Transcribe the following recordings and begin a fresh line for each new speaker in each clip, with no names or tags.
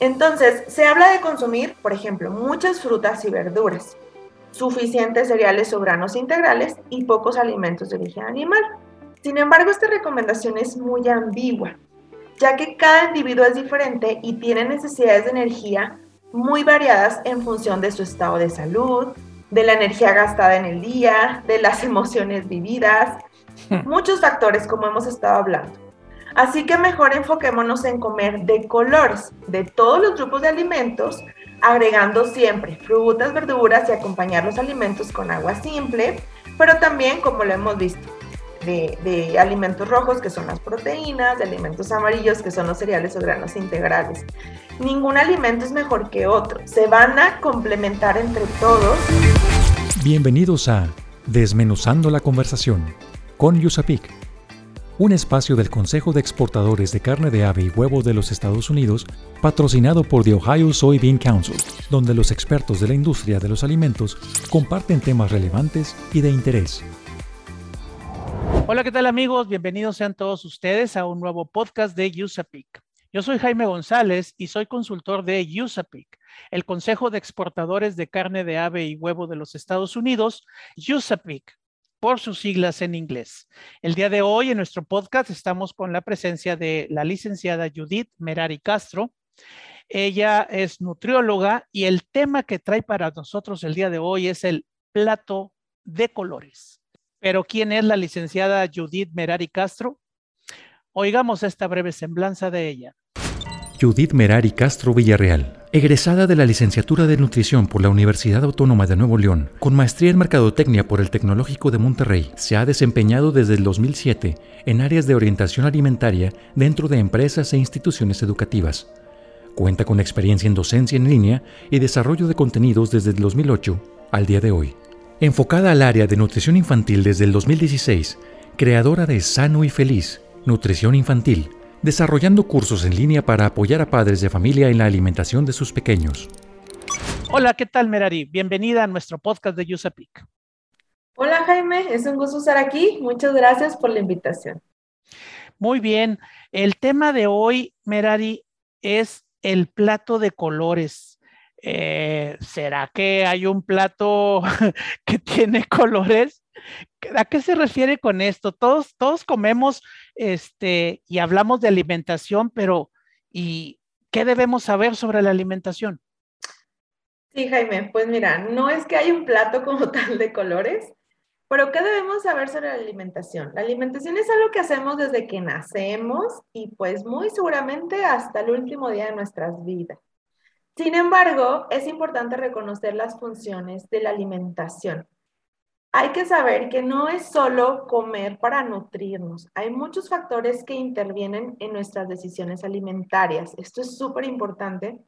Entonces, se habla de consumir, por ejemplo, muchas frutas y verduras, suficientes cereales o granos integrales y pocos alimentos de origen animal. Sin embargo, esta recomendación es muy ambigua, ya que cada individuo es diferente y tiene necesidades de energía muy variadas en función de su estado de salud, de la energía gastada en el día, de las emociones vividas, muchos factores como hemos estado hablando. Así que mejor enfoquémonos en comer de colores, de todos los grupos de alimentos, agregando siempre frutas, verduras y acompañar los alimentos con agua simple, pero también, como lo hemos visto, de, alimentos rojos, que son las proteínas, de alimentos amarillos, que son los cereales o granos integrales. Ningún alimento es mejor que otro, se van a complementar entre todos.
Bienvenidos a Desmenuzando la Conversación con Yusapik, un espacio del Consejo de Exportadores de Carne de Ave y Huevo de los Estados Unidos, patrocinado por The Ohio Soybean Council, donde los expertos de la industria de los alimentos comparten temas relevantes y de interés
Hola, ¿qué tal amigos? Bienvenidos sean todos ustedes a un nuevo podcast de USAPIC. Yo soy Jaime González y soy consultor de USAPIC, el Consejo de Exportadores de Carne de Ave y Huevo de los Estados Unidos, USAPIC, por sus siglas en inglés. El día de hoy en nuestro podcast estamos con la presencia de la licenciada Judith Merari Castro. Ella es nutrióloga y el tema que trae para nosotros el día de hoy es el plato de colores. Pero ¿quién es la licenciada Judith Merari Castro? Oigamos esta breve semblanza de ella.
Judith Merari Castro Villarreal, egresada de la licenciatura de nutrición por la Universidad Autónoma de Nuevo León, con maestría en mercadotecnia por el Tecnológico de Monterrey, se ha desempeñado desde el 2007 en áreas de orientación alimentaria dentro de empresas e instituciones educativas. Cuenta con experiencia en docencia en línea y desarrollo de contenidos desde el 2008 al día de hoy. Enfocada al área de nutrición infantil desde el 2016, creadora de Sano y Feliz, Nutrición Infantil, desarrollando cursos en línea para apoyar a padres de familia en la alimentación de sus pequeños.
Hola, ¿qué tal Merari? Bienvenida a nuestro podcast de USAPIC.
Hola Jaime, es un gusto estar aquí. Muchas gracias por la invitación.
Muy bien, el tema de hoy, Merari, es el plato de colores. Eh, ¿será que hay un plato que tiene colores? ¿A qué se refiere con esto? Todos, todos comemos este, y hablamos de alimentación, pero ¿y qué debemos saber sobre la alimentación?
Sí, Jaime, pues mira, no es que hay un plato como tal de colores, pero ¿qué debemos saber sobre la alimentación? La alimentación es algo que hacemos desde que nacemos y pues muy seguramente hasta el último día de nuestras vidas. Sin embargo, es importante reconocer las funciones de la alimentación. Hay que saber que no es solo comer para nutrirnos. Hay muchos factores que intervienen en nuestras decisiones alimentarias. Esto es súper importante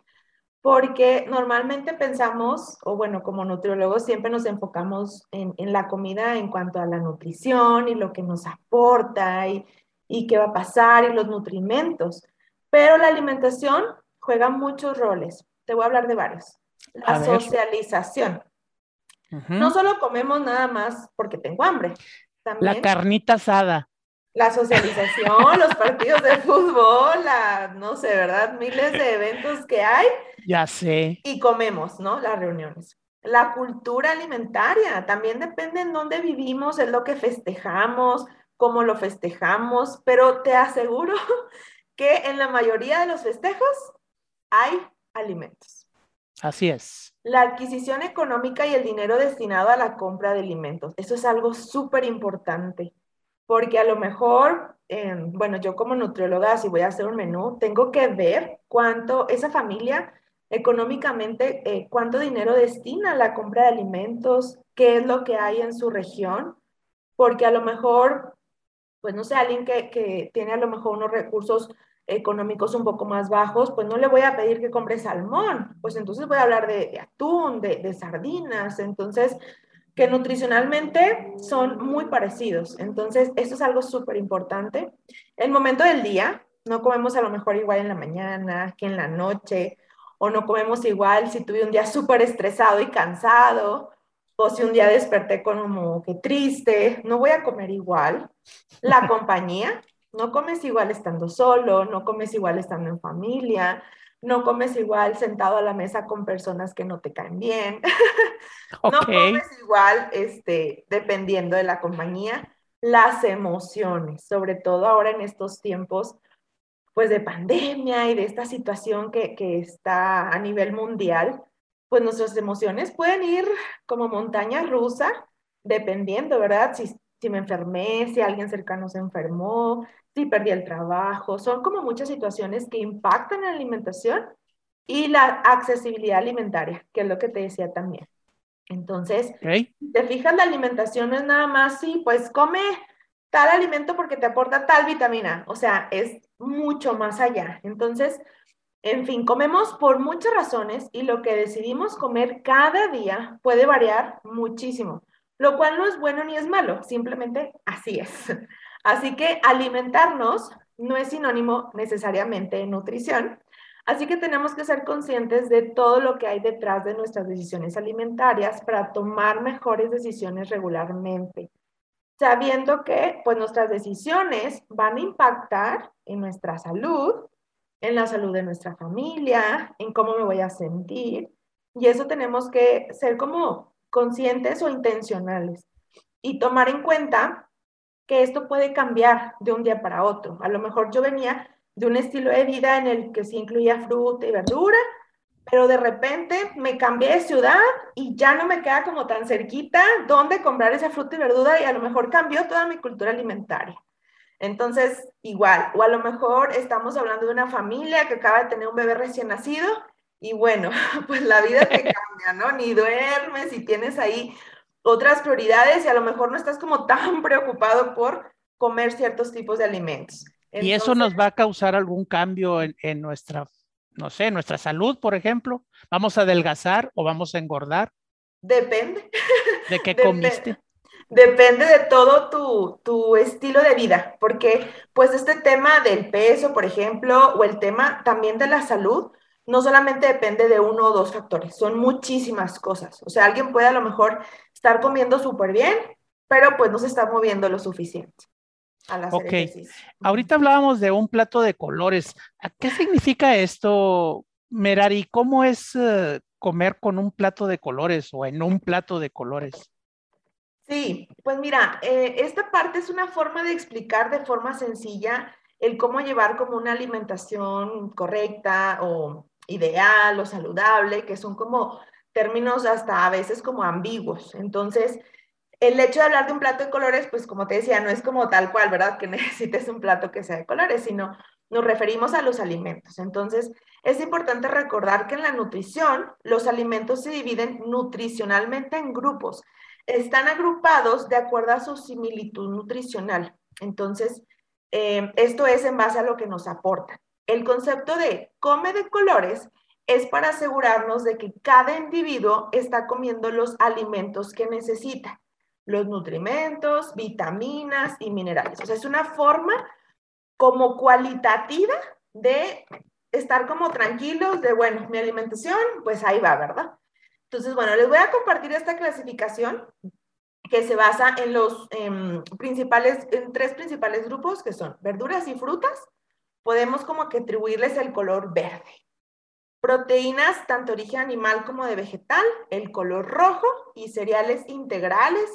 porque normalmente pensamos, o bueno, como nutriólogos siempre nos enfocamos en, la comida en cuanto a la nutrición y lo que nos aporta y, y qué va a pasar y los nutrimentos. Pero la alimentación juega muchos roles. Te voy a hablar de varios. La socialización. No solo comemos nada más porque tengo hambre.
la carnita asada.
La socialización, los partidos de fútbol, no sé, ¿verdad? Miles de eventos que hay.
Ya sé.
Y comemos, ¿no? Las reuniones. La cultura alimentaria también depende en dónde vivimos, es lo que festejamos, cómo lo festejamos, pero te aseguro que en la mayoría de los festejos hay alimentos.
Así es.
La adquisición económica y el dinero destinado a la compra de alimentos. Eso es algo súper importante, porque a lo mejor, em, bueno, yo como nutrióloga, si voy a hacer un menú, tengo que ver cuánto esa familia económicamente, eh, cuánto dinero destina a la compra de alimentos, qué es lo que hay en su región, porque a lo mejor, pues no sé, alguien que, que tiene a lo mejor unos recursos económicos un poco más bajos, pues no le voy a pedir que compre salmón, pues entonces voy a hablar de, atún, de, sardinas, entonces que nutricionalmente son muy parecidos. Entonces, esto es algo súper importante. El momento del día, no comemos a lo mejor igual en la mañana que en la noche, o no comemos igual si tuve un día súper estresado y cansado, o si un día desperté como que triste, no voy a comer igual. La compañía, no comes igual estando solo, no comes igual estando en familia. no comes igual sentado a la mesa con personas que no te caen bien, no comes igual, este, dependiendo de la compañía, las emociones, sobre todo ahora en estos tiempos, pues de pandemia y de esta situación que, que está a nivel mundial, pues nuestras emociones pueden ir como montaña rusa, dependiendo, ¿verdad? Si, si me enfermé, si alguien cercano se enfermó, si perdí el trabajo. Son como muchas situaciones que impactan en la alimentación y la accesibilidad alimentaria, que es lo que te decía también. Entonces, te fijas, la alimentación no es nada más, sí, pues come tal alimento porque te aporta tal vitamina, o sea, es mucho más allá. Entonces, en fin, comemos por muchas razones y lo que decidimos comer cada día puede variar muchísimo, lo cual no es bueno ni es malo, simplemente así es. Así que alimentarnos no es sinónimo necesariamente de nutrición, así que tenemos que ser conscientes de todo lo que hay detrás de nuestras decisiones alimentarias para tomar mejores decisiones regularmente, sabiendo que pues nuestras decisiones van a impactar en nuestra salud, en la salud de nuestra familia, en cómo me voy a sentir, y eso tenemos que ser como conscientes o intencionales y tomar en cuenta que esto puede cambiar de un día para otro. A lo mejor yo venía de un estilo de vida en el que sí incluía fruta y verdura, pero de repente me cambié de ciudad y ya no me queda como tan cerquita dónde comprar esa fruta y verdura y a lo mejor cambió toda mi cultura alimentaria. Entonces, igual, o a lo mejor estamos hablando de una familia que acaba de tener un bebé recién nacido y bueno, pues la vida te cambia, ¿no? Ni duermes y tienes ahí otras prioridades y a lo mejor no estás como tan preocupado por comer ciertos tipos de alimentos.
¿Y eso nos va a causar algún cambio en, nuestra, no sé, nuestra salud, por ejemplo? ¿Vamos a adelgazar o vamos a engordar?
Depende.
¿De qué comiste?
Depende de todo tu, tu, estilo de vida, porque pues este tema del peso, por ejemplo, o el tema también de la salud, no solamente depende de uno o dos factores, son muchísimas cosas. O sea, alguien puede a lo mejor estar comiendo súper bien, pero pues no se está moviendo lo suficiente.
ok, ahorita hablábamos de un plato de colores. ¿Qué significa esto, Merari? ¿Cómo es eh, comer con un plato de colores o en un plato de colores?
Sí, pues mira, eh, esta parte es una forma de explicar de forma sencilla el cómo llevar como una alimentación correcta o ideal o saludable, que son como términos hasta a veces como ambiguos. Entonces, el hecho de hablar de un plato de colores, pues como te decía, no es como tal cual, ¿verdad? Que necesites un plato que sea de colores, sino nos referimos a los alimentos. Entonces, es importante recordar que en la nutrición, los alimentos se dividen nutricionalmente en grupos. Están agrupados de acuerdo a su similitud nutricional. Entonces, eh, esto es en base a lo que nos aportan. El concepto de come de colores es para asegurarnos de que cada individuo está comiendo los alimentos que necesita, los nutrimentos, vitaminas y minerales. O sea, es una forma como cualitativa de estar como tranquilos de, bueno, mi alimentación, pues ahí va, ¿verdad? Entonces, bueno, les voy a compartir esta clasificación que se basa en los em, principales, en tres principales grupos que son verduras y frutas, podemos como que atribuirles el color verde. Proteínas, tanto origen animal como de vegetal, el color rojo y cereales integrales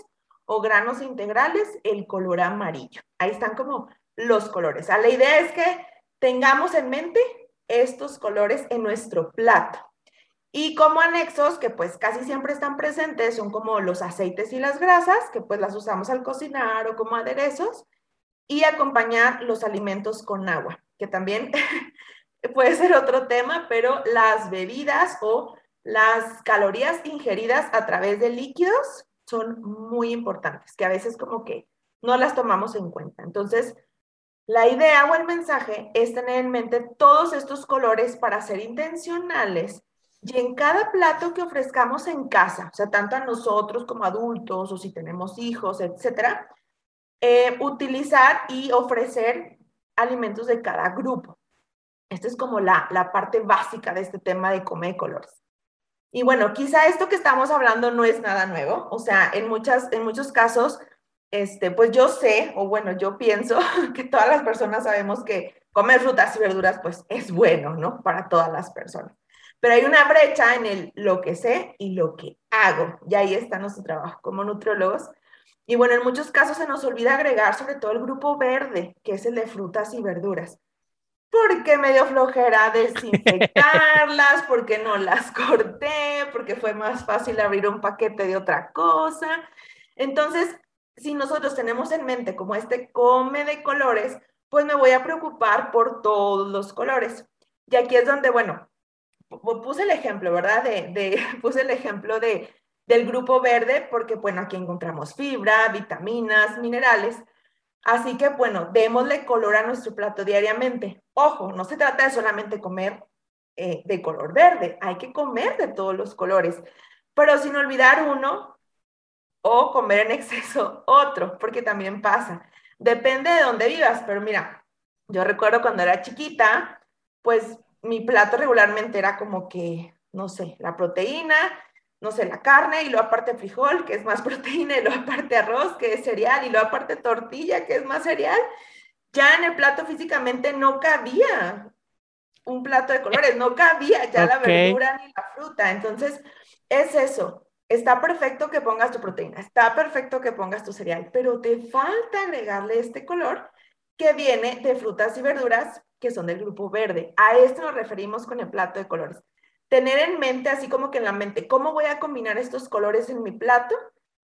o granos integrales, el color amarillo. Ahí están como los colores. Ah, la idea es que tengamos en mente estos colores en nuestro plato. Y como anexos, que pues casi siempre están presentes, son como los aceites y las grasas, que pues las usamos al cocinar o como aderezos, y acompañar los alimentos con agua que también puede ser otro tema, pero las bebidas o las calorías ingeridas a través de líquidos son muy importantes, que a veces como que no las tomamos en cuenta. Entonces, la idea o el mensaje es tener en mente todos estos colores para ser intencionales y en cada plato que ofrezcamos en casa, o sea, tanto a nosotros como adultos o si tenemos hijos, etcétera, eh, utilizar y ofrecer alimentos de cada grupo. Esta es como la, la parte básica de este tema de comer colores. Y bueno, quizá esto que estamos hablando no es nada nuevo, o sea, en, muchas, en muchos casos, este, pues yo sé, o bueno, yo pienso que todas las personas sabemos que comer frutas y verduras, pues es bueno, ¿no? Para todas las personas. Pero hay una brecha en el lo que sé y lo que hago. Y ahí está nuestro trabajo como nutriólogos. Y bueno, en muchos casos se nos olvida agregar sobre todo el grupo verde, que es el de frutas y verduras. Porque me dio flojera desinfectarlas, porque no las corté, porque fue más fácil abrir un paquete de otra cosa. Entonces, si nosotros tenemos en mente como este come de colores, pues me voy a preocupar por todos los colores. Y aquí es donde, bueno, puse el ejemplo, ¿verdad? De, puse el ejemplo de, del grupo verde porque, bueno, aquí encontramos fibra, vitaminas, minerales. Así que, bueno, démosle color a nuestro plato diariamente. Ojo, no se trata de solamente comer eh, de color verde, hay que comer de todos los colores, pero sin olvidar uno o comer en exceso otro, porque también pasa. Depende de dónde vivas, pero mira, yo recuerdo cuando era chiquita, pues mi plato regularmente era como que, no sé, la proteína, no sé, la carne y luego aparte frijol, que es más proteína, y luego aparte arroz, que es cereal, y luego aparte tortilla, que es más cereal. Ya en el plato físicamente no cabía un plato de colores, no cabía ya la verdura ni la fruta. Entonces, es eso. Está perfecto que pongas tu proteína, está perfecto que pongas tu cereal, pero te falta agregarle este color que viene de frutas y verduras que son del grupo verde. A esto nos referimos con el plato de colores. Tener en mente, así como que en la mente, ¿cómo voy a combinar estos colores en mi plato?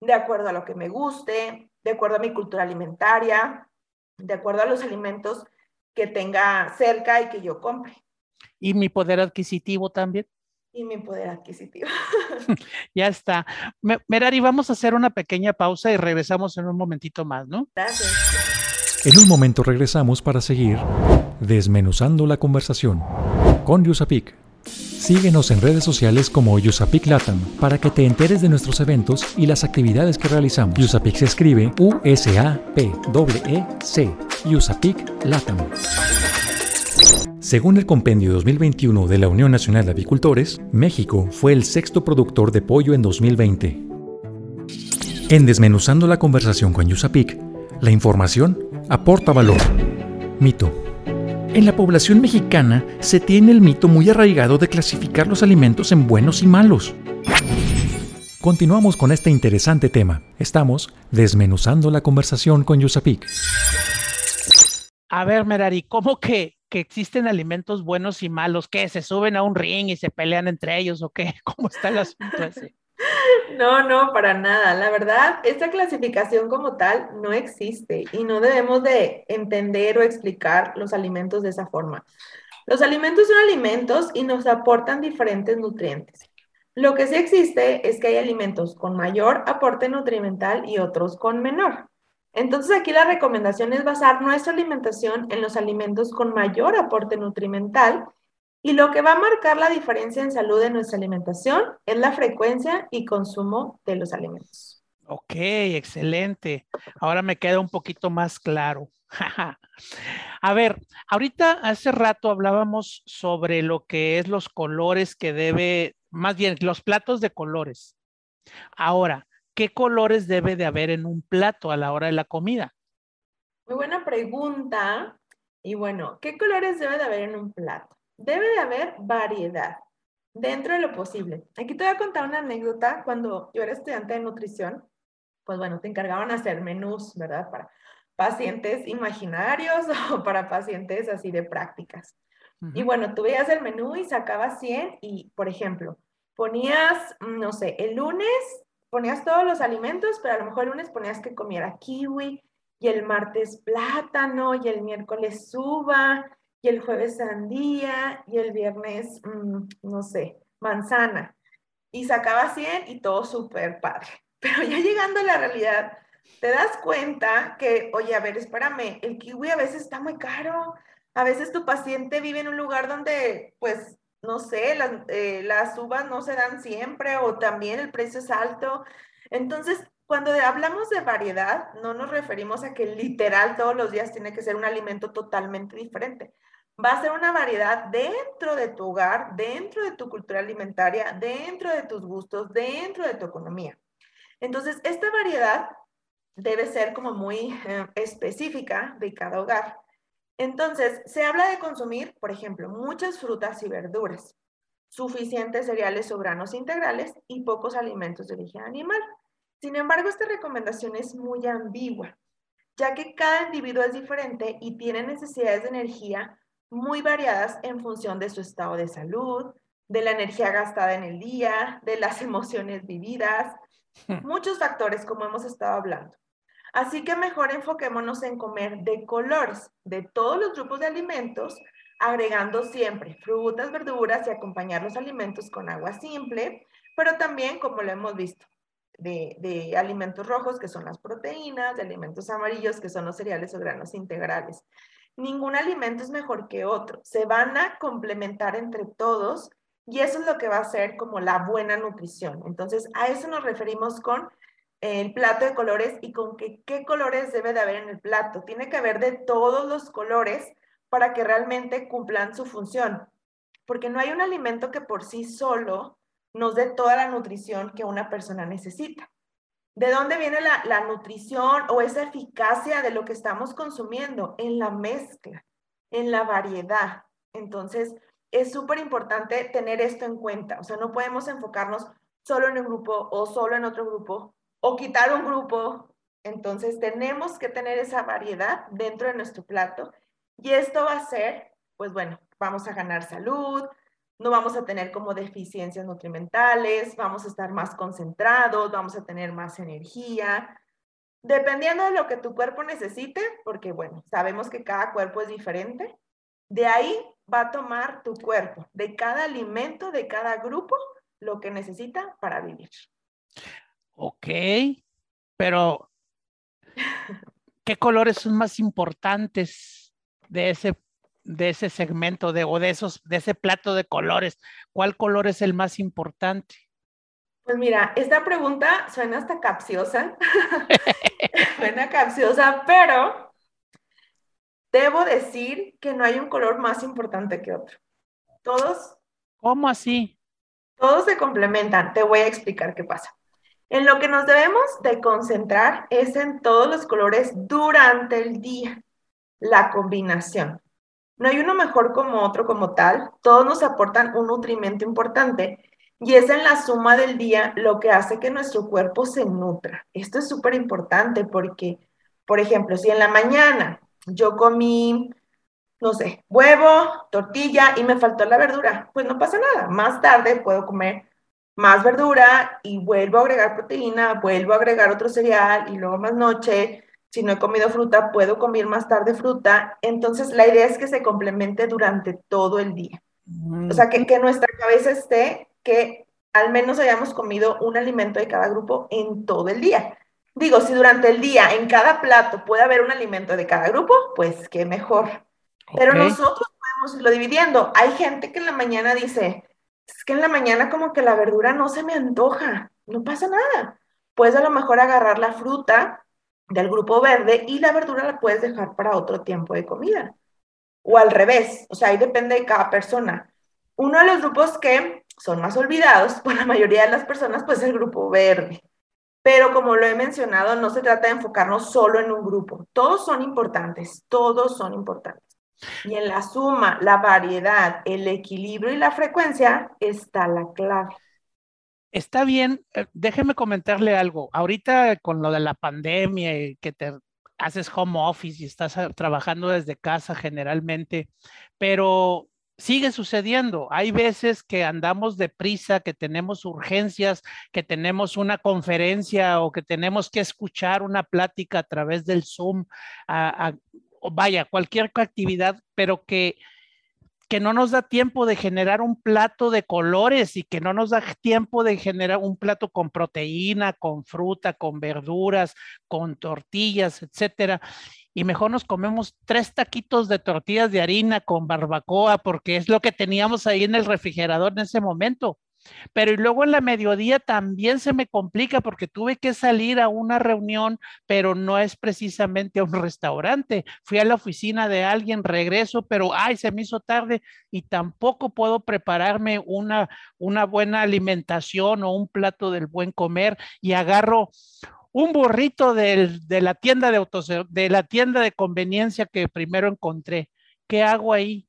De acuerdo a lo que me guste, de acuerdo a mi cultura alimentaria, de acuerdo a los alimentos que tenga cerca y que yo compre.
¿Y mi poder adquisitivo también?
Y mi poder adquisitivo.
ya está. Merari, vamos a hacer una pequeña pausa y regresamos en un momentito más, ¿no?
Gracias.
En un momento regresamos para seguir desmenuzando la conversación con Yusapik. Síguenos en redes sociales como Yusapik Latam para que te enteres de nuestros eventos y las actividades que realizamos. Yusapik se escribe U-S-A-P-E-C. Yusapik Latam. Según el Compendio 2021 de la Unión Nacional de Avicultores, México fue el sexto productor de pollo en 2020. En Desmenuzando la conversación con Yusapik, la información aporta valor. Mito. En la población mexicana se tiene el mito muy arraigado de clasificar los alimentos en buenos y malos. Continuamos con este interesante tema. Estamos desmenuzando la conversación con Yusapik.
A ver, Merari, ¿cómo que, que existen alimentos buenos y malos? ¿Qué? ¿Se suben a un ring y se pelean entre ellos o qué? ¿Cómo está el asunto ese?
No, no, para nada. La verdad, esta clasificación como tal no existe y no debemos de entender o explicar los alimentos de esa forma. Los alimentos son alimentos y nos aportan diferentes nutrientes. Lo que sí existe es que hay alimentos con mayor aporte nutrimental y otros con menor. Entonces aquí la recomendación es basar nuestra alimentación en los alimentos con mayor aporte nutrimental y lo que va a marcar la diferencia en salud de nuestra alimentación es la frecuencia y consumo de los alimentos.
Ok, excelente. Ahora me queda un poquito más claro. a ver, ahorita hace rato hablábamos sobre lo que es los colores que debe, más bien los platos de colores. Ahora, ¿qué colores debe de haber en un plato a la hora de la comida?
Muy buena pregunta. Y bueno, ¿qué colores debe de haber en un plato? Debe de haber variedad dentro de lo posible. Aquí te voy a contar una anécdota. Cuando yo era estudiante de nutrición, pues bueno, te encargaban hacer menús, ¿verdad? Para pacientes imaginarios o para pacientes así de prácticas. Y bueno, tú veías el menú y sacabas 100 y, por ejemplo, ponías, no sé, el lunes ponías todos los alimentos, pero a lo mejor el lunes ponías que comiera kiwi y el martes plátano y el miércoles uva y el jueves sandía y el viernes, mm, no sé, manzana. Y sacaba 100 y todo súper padre. Pero ya llegando a la realidad, te das cuenta que, oye, a ver, espérame, el kiwi a veces está muy caro. A veces tu paciente vive en un lugar donde, pues, no sé, las, eh, las uvas no se dan siempre o también el precio es alto. Entonces, cuando hablamos de variedad, no nos referimos a que literal todos los días tiene que ser un alimento totalmente diferente va a ser una variedad dentro de tu hogar, dentro de tu cultura alimentaria, dentro de tus gustos, dentro de tu economía. Entonces, esta variedad debe ser como muy eh, específica de cada hogar. Entonces, se habla de consumir, por ejemplo, muchas frutas y verduras, suficientes cereales o granos integrales y pocos alimentos de origen animal. Sin embargo, esta recomendación es muy ambigua, ya que cada individuo es diferente y tiene necesidades de energía muy variadas en función de su estado de salud, de la energía gastada en el día, de las emociones vividas, hmm. muchos factores como hemos estado hablando. Así que mejor enfoquémonos en comer de colores de todos los grupos de alimentos, agregando siempre frutas, verduras y acompañar los alimentos con agua simple, pero también, como lo hemos visto, de, de, alimentos rojos, que son las proteínas, de alimentos amarillos, que son los cereales o granos integrales. Ningún alimento es mejor que otro. Se van a complementar entre todos y eso es lo que va a ser como la buena nutrición. Entonces, a eso nos referimos con el plato de colores y con qué colores debe de haber en el plato. Tiene que haber de todos los colores para que realmente cumplan su función, porque no hay un alimento que por sí solo nos dé toda la nutrición que una persona necesita. ¿De dónde viene la, nutrición o esa eficacia de lo que estamos consumiendo? En la mezcla, en la variedad. Entonces, es súper importante tener esto en cuenta. O sea, no podemos enfocarnos solo en un grupo o solo en otro grupo o quitar un grupo. Entonces tenemos que tener esa variedad dentro de nuestro plato y esto va a ser, pues bueno, vamos a ganar salud, no vamos a tener como deficiencias nutrimentales, vamos a estar más concentrados, vamos a tener más energía, dependiendo de lo que tu cuerpo necesite, porque bueno, sabemos que cada cuerpo es diferente, de ahí va a tomar tu cuerpo, de cada alimento, de cada grupo, lo que necesita para vivir.
Ok, pero ¿qué colores son más importantes de ese, de ese segmento de, o de, esos, de ese plato de colores? ¿Cuál color es el más importante?
Pues mira, esta pregunta suena hasta capciosa, suena capciosa, pero debo decir que no hay un color más importante que otro. Todos.
¿Cómo así?
Todos se complementan. Te voy a explicar qué pasa. En lo que nos debemos de concentrar es en todos los colores durante el día, la combinación. No hay uno mejor como otro como tal, todos nos aportan un nutrimento importante y es en la suma del día lo que hace que nuestro cuerpo se nutra. Esto es súper importante porque, por ejemplo, si en la mañana yo comí, no sé, huevo, tortilla y me faltó la verdura, pues no pasa nada. Más tarde puedo comer más verdura y vuelvo a agregar proteína, vuelvo a agregar otro cereal y luego más noche. Si no he comido fruta, puedo comer más tarde fruta. Entonces, la idea es que se complemente durante todo el día. O sea, que, que nuestra cabeza esté, que al menos hayamos comido un alimento de cada grupo en todo el día. Digo, si durante el día en cada plato puede haber un alimento de cada grupo, pues qué mejor. Pero nosotros podemos irlo dividiendo. Hay gente que en la mañana dice, es que en la mañana como que la verdura no se me antoja, no pasa nada. Puedes a lo mejor agarrar la fruta del grupo verde y la verdura la puedes dejar para otro tiempo de comida. O al revés, o sea, ahí depende de cada persona. Uno de los grupos que son más olvidados por la mayoría de las personas, pues es el grupo verde. Pero como lo he mencionado, no se trata de enfocarnos solo en un grupo. Todos son importantes, todos son importantes. Y en la suma, la variedad, el equilibrio y la frecuencia está la clave.
Está bien, eh, déjeme comentarle algo. Ahorita con lo de la pandemia que te haces home office y estás ah, trabajando desde casa generalmente, pero sigue sucediendo. Hay veces que andamos deprisa, que tenemos urgencias, que tenemos una conferencia o que tenemos que escuchar una plática a través del Zoom, vaya, cualquier actividad, pero que, que no nos da tiempo de generar un plato de colores y que no nos da tiempo de generar un plato con proteína, con fruta, con verduras, con tortillas, etcétera. Y mejor nos comemos tres taquitos de tortillas de harina con barbacoa porque es lo que teníamos ahí en el refrigerador en ese momento. Pero y luego en la mediodía también se me complica porque tuve que salir a una reunión, pero no es precisamente a un restaurante. Fui a la oficina de alguien, regreso, pero ay, se me hizo tarde y tampoco puedo prepararme una, una buena alimentación o un plato del buen comer y agarro un burrito de la tienda de autos, de la tienda de conveniencia que primero encontré. ¿Qué hago ahí?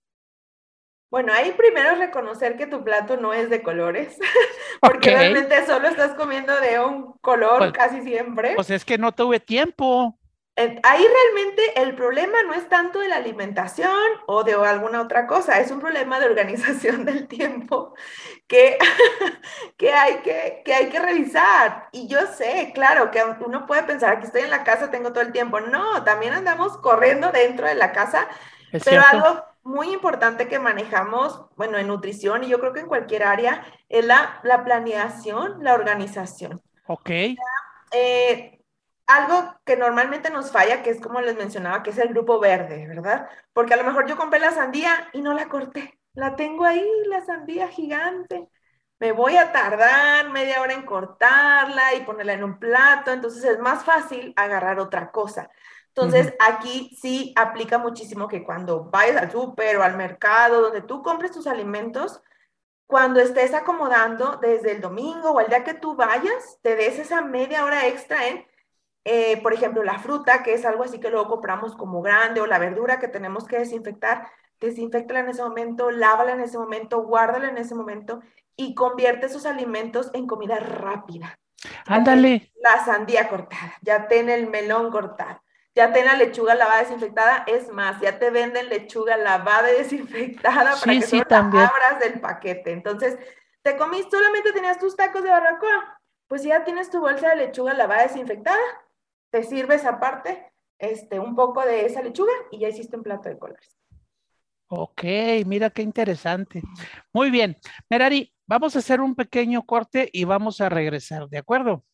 Bueno, ahí primero es reconocer que tu plato no es de colores, porque realmente solo estás comiendo de un color pues, casi siempre.
Pues es que no tuve tiempo.
Ahí realmente el problema no es tanto de la alimentación o de alguna otra cosa, es un problema de organización del tiempo que, que, hay que, que hay que revisar. Y yo sé, claro, que uno puede pensar que estoy en la casa, tengo todo el tiempo. No, también andamos corriendo dentro de la casa, pero algo muy importante que manejamos, bueno, en nutrición y yo creo que en cualquier área, es la, la planeación, la organización.
Ok.
Eh, algo que normalmente nos falla, que es como les mencionaba, que es el grupo verde, ¿verdad? Porque a lo mejor yo compré la sandía y no la corté. La tengo ahí, la sandía gigante. Me voy a tardar media hora en cortarla y ponerla en un plato, entonces es más fácil agarrar otra cosa. Entonces, aquí sí aplica muchísimo que cuando vayas al súper o al mercado, donde tú compres tus alimentos, cuando estés acomodando desde el domingo o el día que tú vayas, te des esa media hora extra en eh, por ejemplo, la fruta, que es algo así que luego compramos como grande, o la verdura que tenemos que desinfectar, desinfectala en ese momento, lávala en ese momento, guárdala en ese momento y convierte esos alimentos en comida rápida.
Ándale.
La sandía cortada, ya ten el melón cortado, ya ten la lechuga lavada desinfectada, es más, ya te venden lechuga lavada y desinfectada para que sí, abras del paquete. Entonces, te comiste, solamente tenías tus tacos de barbacoa, pues ya tienes tu bolsa de lechuga lavada desinfectada, te sirves aparte este, un poco de esa lechuga y ya hiciste un plato de colores.
Ok, mira qué interesante. Muy bien. Merari, vamos a hacer un pequeño corte y vamos a regresar, ¿de acuerdo?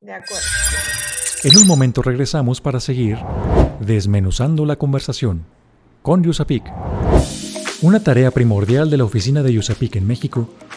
De acuerdo.
En un momento regresamos para seguir desmenuzando la conversación con Yusapik. Una tarea primordial de la oficina de USAPIC en México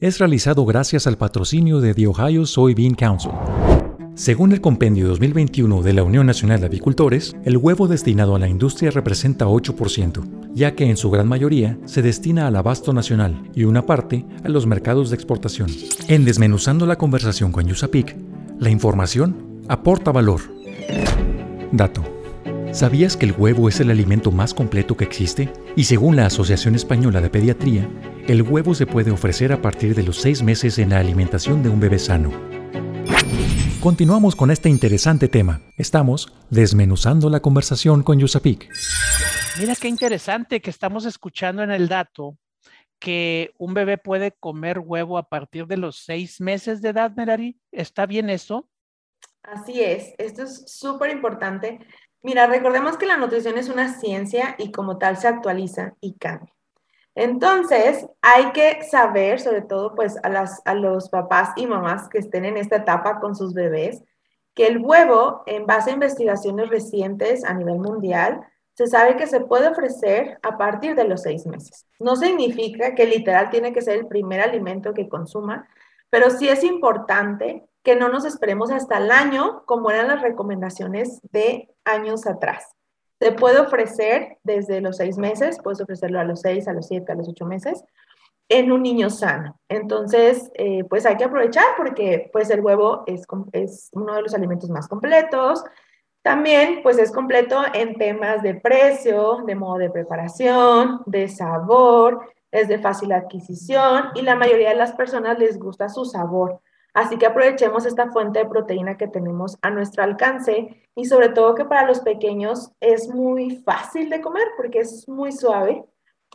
es realizado gracias al patrocinio de The Ohio Soybean Council. Según el compendio 2021 de la Unión Nacional de Avicultores, el huevo destinado a la industria representa 8%, ya que en su gran mayoría se destina al abasto nacional y una parte a los mercados de exportación. En Desmenuzando la conversación con Yusapik, la información aporta valor. Dato. ¿Sabías que el huevo es el alimento más completo que existe? Y según la Asociación Española de Pediatría, el huevo se puede ofrecer a partir de los seis meses en la alimentación de un bebé sano. Continuamos con este interesante tema. Estamos desmenuzando la conversación con Yusapik.
Mira qué interesante que estamos escuchando en el dato que un bebé puede comer huevo a partir de los seis meses de edad, Merari. ¿Está bien eso?
Así es, esto es súper importante Mira, recordemos que la nutrición es una ciencia y como tal se actualiza y cambia. Entonces, hay que saber, sobre todo pues a, los papás y mamás que estén en esta etapa con sus bebés, que el huevo, en base a investigaciones recientes a nivel mundial, se sabe que se puede ofrecer a partir de los seis meses. No significa que literal tiene que ser el primer alimento que consuma, pero sí es importante que no nos esperemos hasta el año, como eran las recomendaciones de años atrás. Se puede ofrecer desde los seis meses, puedes ofrecerlo a los seis, a los siete, a los ocho meses, en un niño sano. Entonces, eh, pues hay que aprovechar porque pues el huevo es, es uno de los alimentos más completos. También pues es completo en temas de precio, de modo de preparación, de sabor, es de fácil adquisición y la mayoría de las personas les gusta su sabor. Así que aprovechemos esta fuente de proteína que tenemos a nuestro alcance y sobre todo que para los pequeños es muy fácil de comer porque es muy suave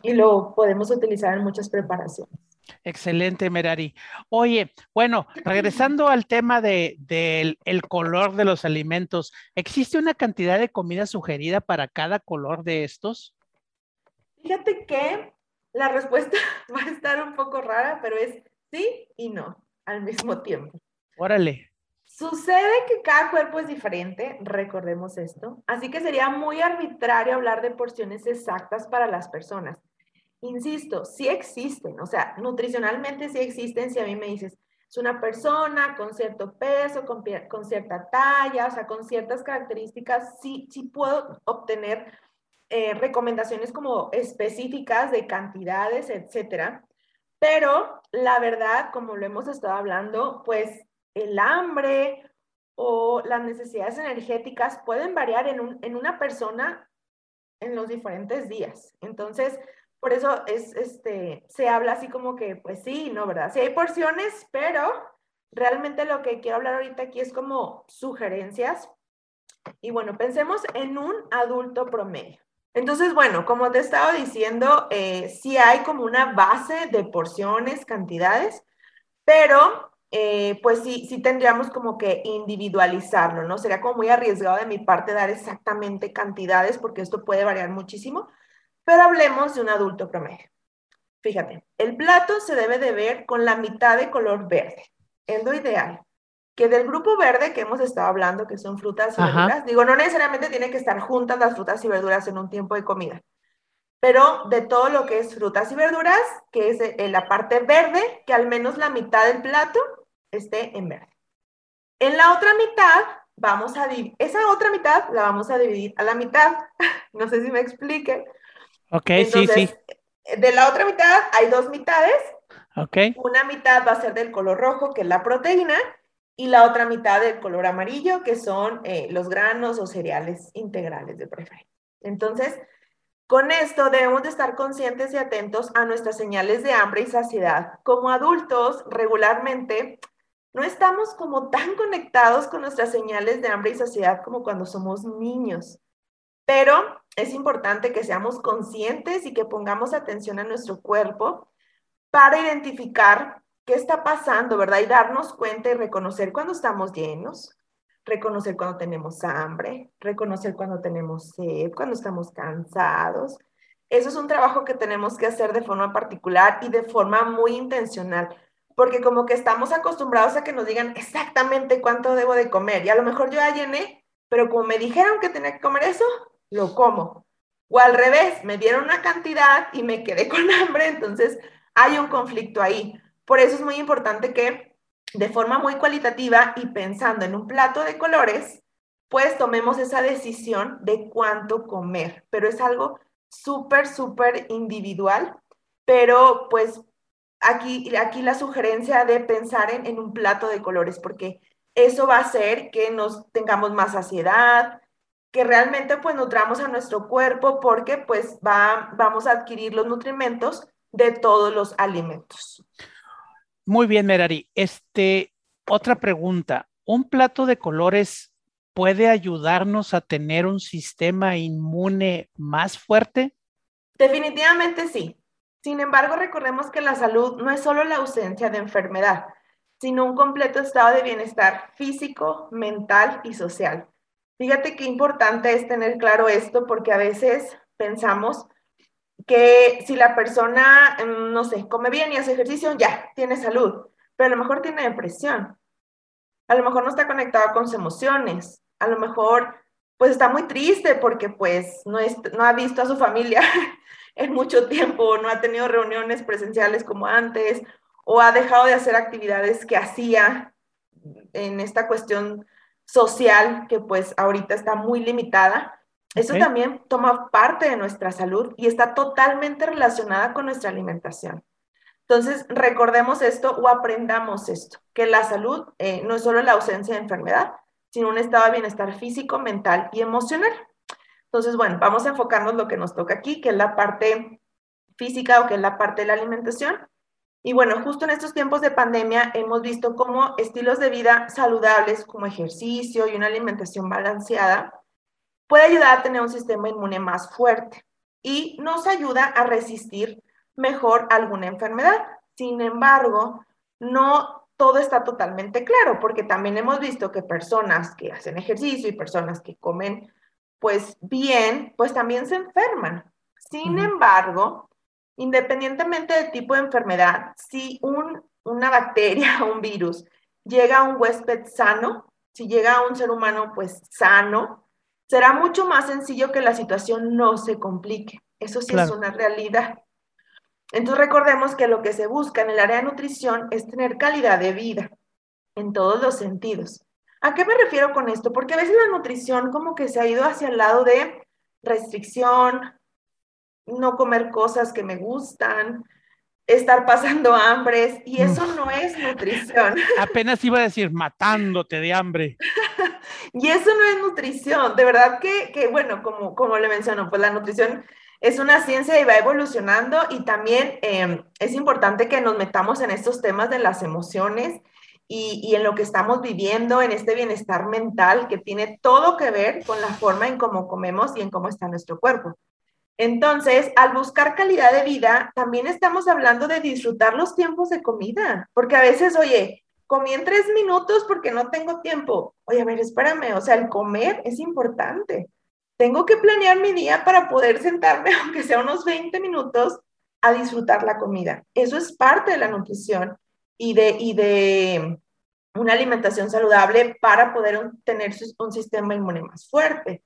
y lo podemos utilizar en muchas preparaciones.
Excelente, Merari. Oye, bueno, regresando al tema del de, el color de los alimentos, ¿existe una cantidad de comida sugerida para cada color de estos?
Fíjate que la respuesta va a estar un poco rara, pero es sí y no al mismo tiempo.
Órale.
Sucede que cada cuerpo es diferente, recordemos esto, así que sería muy arbitrario hablar de porciones exactas para las personas. Insisto, sí existen, o sea, nutricionalmente sí existen si a mí me dices, es una persona con cierto peso, con, con cierta talla, o sea, con ciertas características, sí, sí puedo obtener eh, recomendaciones como específicas de cantidades, etcétera. Pero la verdad, como lo hemos estado hablando, pues el hambre o las necesidades energéticas pueden variar en, un, en una persona en los diferentes días. Entonces, por eso es, este, se habla así como que, pues sí, no, ¿verdad? Sí hay porciones, pero realmente lo que quiero hablar ahorita aquí es como sugerencias. Y bueno, pensemos en un adulto promedio. Entonces, bueno, como te estaba diciendo, eh, sí hay como una base de porciones, cantidades, pero eh, pues sí, sí tendríamos como que individualizarlo, ¿no? Sería como muy arriesgado de mi parte dar exactamente cantidades porque esto puede variar muchísimo. Pero hablemos de un adulto promedio. Fíjate, el plato se debe de ver con la mitad de color verde. Es lo ideal. Que del grupo verde que hemos estado hablando, que son frutas y verduras, digo, no necesariamente tiene que estar juntas las frutas y verduras en un tiempo de comida, pero de todo lo que es frutas y verduras, que es en la parte verde, que al menos la mitad del plato esté en verde. En la otra mitad, vamos a dividir, esa otra mitad la vamos a dividir a la mitad. no sé si me explique.
Ok, sí, sí.
De la otra mitad hay dos mitades.
Ok.
Una mitad va a ser del color rojo, que es la proteína, y la otra mitad del color amarillo, que son eh, los granos o cereales integrales de preferencia. Entonces, con esto debemos de estar conscientes y atentos a nuestras señales de hambre y saciedad. Como adultos, regularmente no estamos como tan conectados con nuestras señales de hambre y saciedad como cuando somos niños. Pero es importante que seamos conscientes y que pongamos atención a nuestro cuerpo para identificar qué está pasando, ¿verdad? Y darnos cuenta y reconocer cuando estamos llenos, reconocer cuando tenemos hambre, reconocer cuando tenemos sed, cuando estamos cansados. Eso es un trabajo que tenemos que hacer de forma particular y de forma muy intencional, porque como que estamos acostumbrados a que nos digan exactamente cuánto debo de comer y a lo mejor yo ya llené, pero como me dijeron que tenía que comer eso, lo como. O al revés, me dieron una cantidad y me quedé con hambre, entonces hay un conflicto ahí. Por eso es muy importante que de forma muy cualitativa y pensando en un plato de colores, pues tomemos esa decisión de cuánto comer. Pero es algo súper, súper individual, pero pues aquí, aquí la sugerencia de pensar en, un plato de colores, porque eso va a hacer que nos tengamos más saciedad, que realmente pues nutramos a nuestro cuerpo porque pues va, vamos a adquirir los nutrimentos de todos los alimentos.
Muy bien, Merari. Este, otra pregunta. ¿Un plato de colores puede ayudarnos a tener un sistema inmune más fuerte?
Definitivamente sí. Sin embargo, recordemos que la salud no es solo la ausencia de enfermedad, sino un completo estado de bienestar físico, mental y social. Fíjate qué importante es tener claro esto porque a veces pensamos que si la persona, em, no sé, come bien y hace ejercicio, ya, tiene salud, pero a lo mejor tiene depresión, a lo mejor no está conectado con sus emociones, a lo mejor pues está muy triste porque pues no, no ha visto a su familia en mucho tiempo, no ha tenido reuniones presenciales como antes, o ha dejado de hacer actividades que hacía en esta cuestión social que pues ahorita está muy limitada. Eso también toma parte de nuestra salud y está totalmente relacionada con nuestra alimentación. Entonces, recordemos esto o aprendamos esto, que la salud eh, no es solo la ausencia de enfermedad, sino un estado de bienestar físico, mental y emocional. Entonces, bueno, vamos a enfocarnos lo que nos toca aquí, que es la parte física o que es la parte de la alimentación. Y bueno, justo en estos tiempos de pandemia hemos visto cómo estilos de vida saludables como ejercicio y una alimentación balanceada puede ayudar a tener un sistema inmune más fuerte y nos ayuda a resistir mejor alguna enfermedad. Sin embargo, no todo está totalmente claro porque también hemos visto que personas que hacen ejercicio y personas que comen pues bien, pues también se enferman. Sin embargo, Independientemente del tipo de enfermedad, si un, una bacteria o un virus llega a un huésped sano, si llega un ser humano pues sano, será mucho más sencillo que la situación no se complique. Eso sí es una realidad. Entonces recordemos que lo que se busca en el área de nutrición es tener calidad de vida en todos los sentidos. ¿A qué me refiero con esto? Porque a veces la nutrición como que se ha ido hacia el lado de restricción, no comer cosas que me gustan, estar pasando hambres, y eso no es nutrición.
Apenas iba a decir matándote de hambre.
y eso no es nutrición. De verdad que, que, bueno, como, como le menciono, pues la nutrición es una ciencia y va evolucionando y también em, es importante que nos metamos en estos temas de las emociones y, y, en lo que estamos viviendo, en este bienestar mental que tiene todo que ver con la forma en cómo comemos y en cómo está nuestro cuerpo. Entonces, al buscar calidad de vida, también estamos hablando de disfrutar los tiempos de comida, porque a veces, oye, comí en tres minutos porque no tengo tiempo. Oye, a ver, espérame, o sea, el comer es importante. Tengo que planear mi día para poder sentarme, aunque sea unos 20 minutos, a disfrutar la comida. Eso es parte de la nutrición y de, y de una alimentación saludable para poder tener un sistema inmune más fuerte.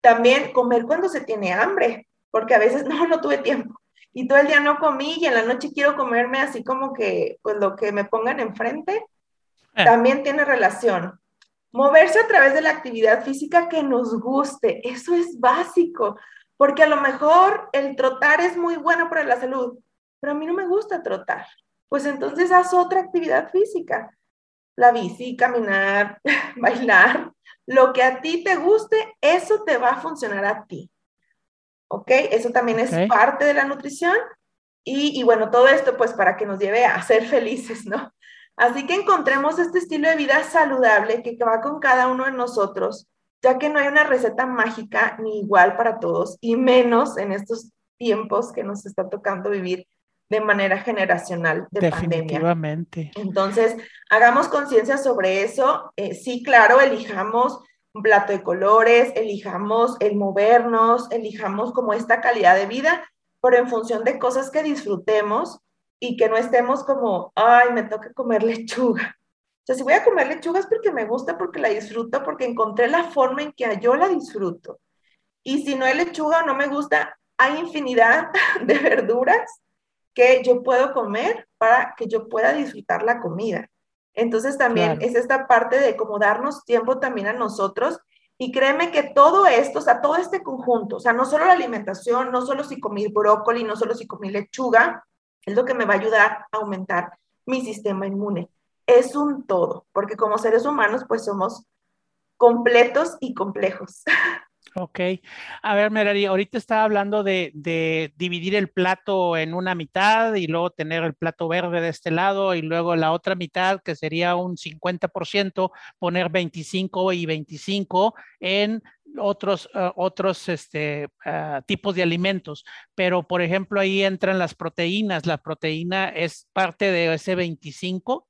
También comer cuando se tiene hambre porque a veces no, no tuve tiempo. Y todo el día no comí y en la noche quiero comerme así como que, pues lo que me pongan enfrente, eh. también tiene relación. Moverse a través de la actividad física que nos guste, eso es básico, porque a lo mejor el trotar es muy bueno para la salud, pero a mí no me gusta trotar. Pues entonces haz otra actividad física. La bici, caminar, bailar, lo que a ti te guste, eso te va a funcionar a ti. ¿Ok? Eso también es parte de la nutrición. Y, y, bueno, todo esto pues para que nos lleve a ser felices, ¿no? Así que encontremos este estilo de vida saludable que va con cada uno de nosotros, ya que no hay una receta mágica ni igual para todos, y menos en estos tiempos que nos está tocando vivir de manera generacional de
Definitivamente.
Entonces, hagamos conciencia sobre eso. Eh, sí, claro, elijamos un plato de colores, elijamos el movernos, elijamos como esta calidad de vida, pero en función de cosas que disfrutemos y que no estemos como, ay, me toca comer lechuga. O sea, si voy a comer lechuga es porque me gusta, porque la disfruto, porque encontré la forma en que yo la disfruto. Y si no hay lechuga o no me gusta, hay infinidad de verduras que yo puedo comer para que yo pueda disfrutar la comida. Entonces también es esta parte de como darnos tiempo también a nosotros y créeme que todo esto, o sea, todo este conjunto, o sea, no solo la alimentación, no solo si comí brócoli, no solo si comí lechuga, es lo que me va a ayudar a aumentar mi sistema inmune. Es un todo, porque como seres humanos pues somos completos y complejos.
Ok. A ver, Merari, ahorita estaba hablando de, dividir el plato en una mitad y luego tener el plato verde de este lado y luego la otra mitad, que sería un 50%, poner 25 y 25 en otros, ah, otros este, ah, tipos de alimentos. Pero, por ejemplo, ahí entran las proteínas. La proteína es parte de ese 25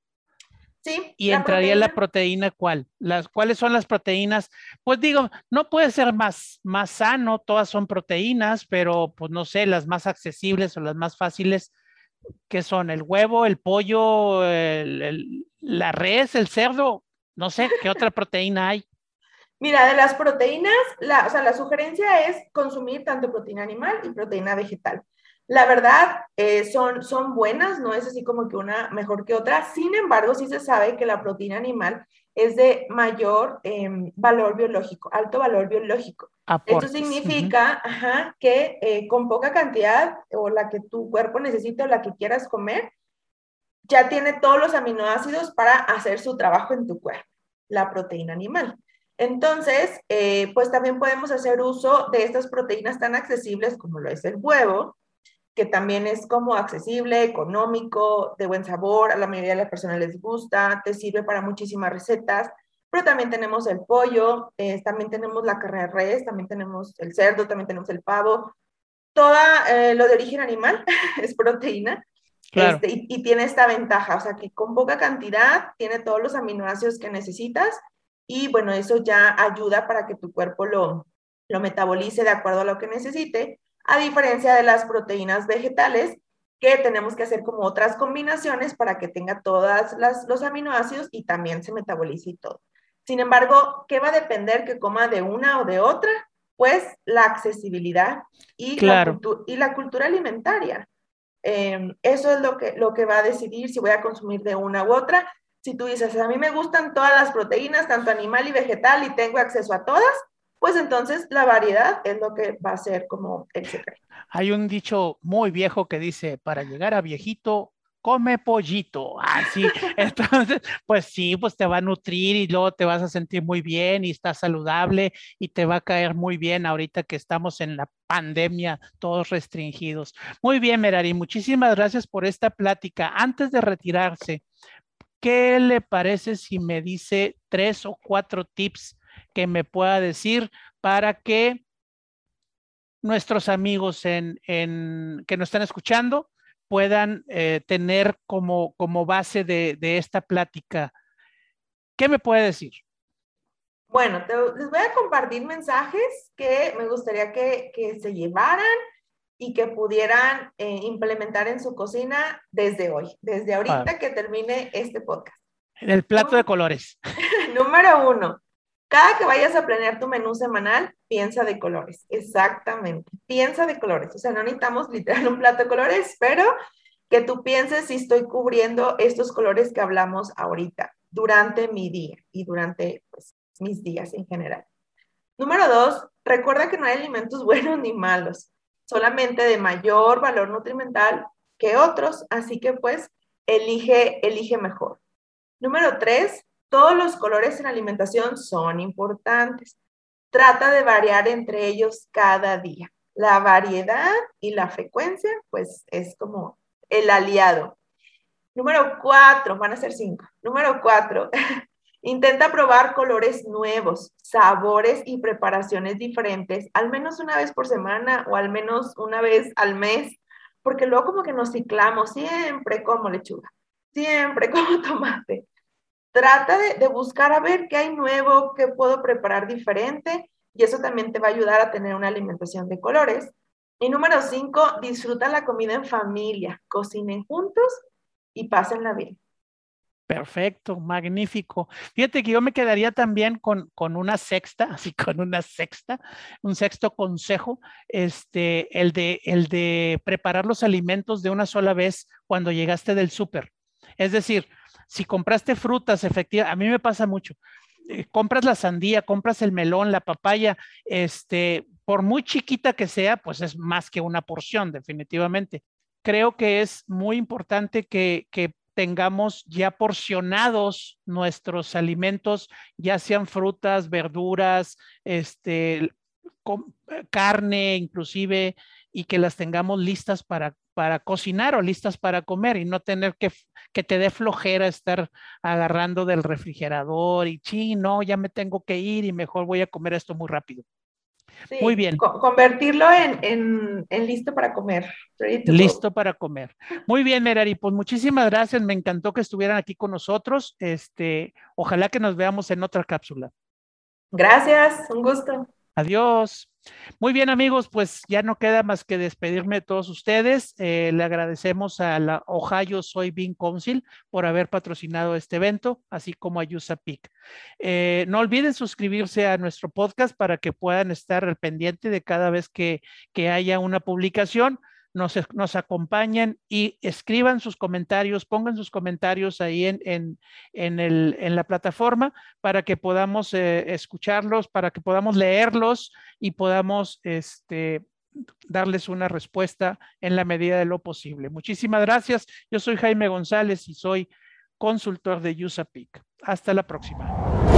y entraría la proteína cuál? Las, ¿Cuáles son las proteínas? Pues digo, no puede ser más, más sano, todas son proteínas, pero pues no sé, las más accesibles o las más fáciles, que son el huevo, el pollo, la res, el cerdo, no sé, ¿qué otra proteína hay?
Mira, de las proteínas, la, o sea, la sugerencia es consumir tanto proteína animal y proteína vegetal. La verdad, eh, son, son buenas, no es así como que una mejor que otra. Sin embargo, sí se sabe que la proteína animal es de mayor em, valor biológico, alto valor biológico. Esto significa que eh, con poca cantidad o la que tu cuerpo necesita o la que quieras comer, ya tiene todos los aminoácidos para hacer su trabajo en tu cuerpo, la proteína animal. Entonces, eh, pues también podemos hacer uso de estas proteínas tan accesibles como lo es el huevo, que también es como accesible, económico, de buen sabor, a la mayoría de las personas les gusta, te sirve para muchísimas recetas, pero también tenemos el pollo, eh, también tenemos la carne de res, también tenemos el cerdo, también tenemos el pavo, toda eh, lo de origen animal es proteína. Este, y, y, tiene esta ventaja, o sea que con poca cantidad tiene todos los aminoácidos que necesitas y bueno, eso ya ayuda para que tu cuerpo lo, lo metabolice de acuerdo a lo que necesite a diferencia de las proteínas vegetales, que tenemos que hacer como otras combinaciones para que tenga todos los aminoácidos y también se metabolice y todo. Sin embargo, ¿qué va a depender que coma de una o de otra? Pues la accesibilidad y, la, y la cultura alimentaria. Em, eso es lo que, lo que va a decidir si voy a consumir de una u otra. Si tú dices, a mí me gustan todas las proteínas, tanto animal y vegetal, y tengo acceso a todas, pues entonces la variedad es lo que va a ser como el secreto.
Hay un dicho muy viejo que dice, para llegar a viejito, come pollito. Así, entonces, pues sí, pues te va a nutrir y luego te vas a sentir muy bien y estás saludable y te va a caer muy bien ahorita que estamos en la pandemia, todos restringidos. Muy bien, Merari, muchísimas gracias por esta plática. Antes de retirarse, ¿qué le parece si me dice tres o cuatro tips que me pueda decir para que nuestros amigos en, que nos están escuchando puedan eh, tener como, como base de, esta plática. ¿Qué me puede decir?
Bueno, les voy a compartir mensajes que me gustaría que, se llevaran y que pudieran eh, implementar en su cocina desde hoy, desde ahorita que termine este podcast.
El plato de colores.
Número uno, cada que vayas a planear tu menú semanal, piensa de colores. Exactamente. Piensa de colores. O sea, no necesitamos literal un plato de colores, pero que tú pienses si estoy cubriendo estos colores que hablamos ahorita durante mi día y durante pues, mis días en general. Número dos, recuerda que no hay alimentos buenos ni malos, solamente de mayor valor nutrimental que otros, así que pues elige, elige mejor. Número tres, todos los colores en alimentación son importantes. Trata de variar entre ellos cada día. La variedad y la frecuencia, pues es como el aliado. Número cuatro, van a ser cinco. Número cuatro, intenta probar colores nuevos, sabores y preparaciones diferentes, al menos una vez por semana o al menos una vez al mes, porque luego como que nos ciclamos, siempre como lechuga, siempre como tomate trata de, buscar a ver qué hay nuevo, qué puedo preparar diferente y eso también te va a ayudar a tener una alimentación de colores. Y número cinco, disfruta la comida en familia, cocinen juntos y pásenla bien.
Perfecto, magnífico. Fíjate que yo me quedaría también con, con, una sexta, así con una sexta, un sexto consejo, este, el de, el de preparar los alimentos de una sola vez cuando llegaste del súper. Es decir, si compraste frutas, efectivamente, a mí me pasa mucho. Eh, compras la sandía, compras el melón, la papaya, este, por muy chiquita que sea, pues es más que una porción, definitivamente. Creo que es muy importante que, que tengamos ya porcionados nuestros alimentos, ya sean frutas, verduras, este, carne inclusive, y que las tengamos listas para, para cocinar o listas para comer y no tener que, que te dé flojera estar agarrando del refrigerador y, sí, no, ya me tengo que ir y mejor voy a comer esto muy rápido. muy bien.
convertirlo en, en, listo para comer.
Listo para comer. Muy bien, Merari. Pues muchísimas gracias. Me encantó que estuvieran aquí con nosotros. Este, ojalá que nos veamos en otra cápsula.
Gracias, un gusto.
Adiós. Muy bien, amigos, pues ya no queda más que despedirme de todos ustedes. Eh, le agradecemos a la Ohio Soybean Council por haber patrocinado este evento, así como a USAPIC. Eh, no olviden suscribirse a nuestro podcast para que puedan estar al pendiente de cada vez que, que haya una publicación nos, acompañen y escriban sus comentarios, pongan sus comentarios ahí en, en, en, el, en la plataforma para que podamos eh, escucharlos, para que podamos leerlos y podamos este, darles una respuesta en la medida de lo posible. Muchísimas gracias. Yo soy Jaime González y soy consultor de USAPIC. Hasta la próxima.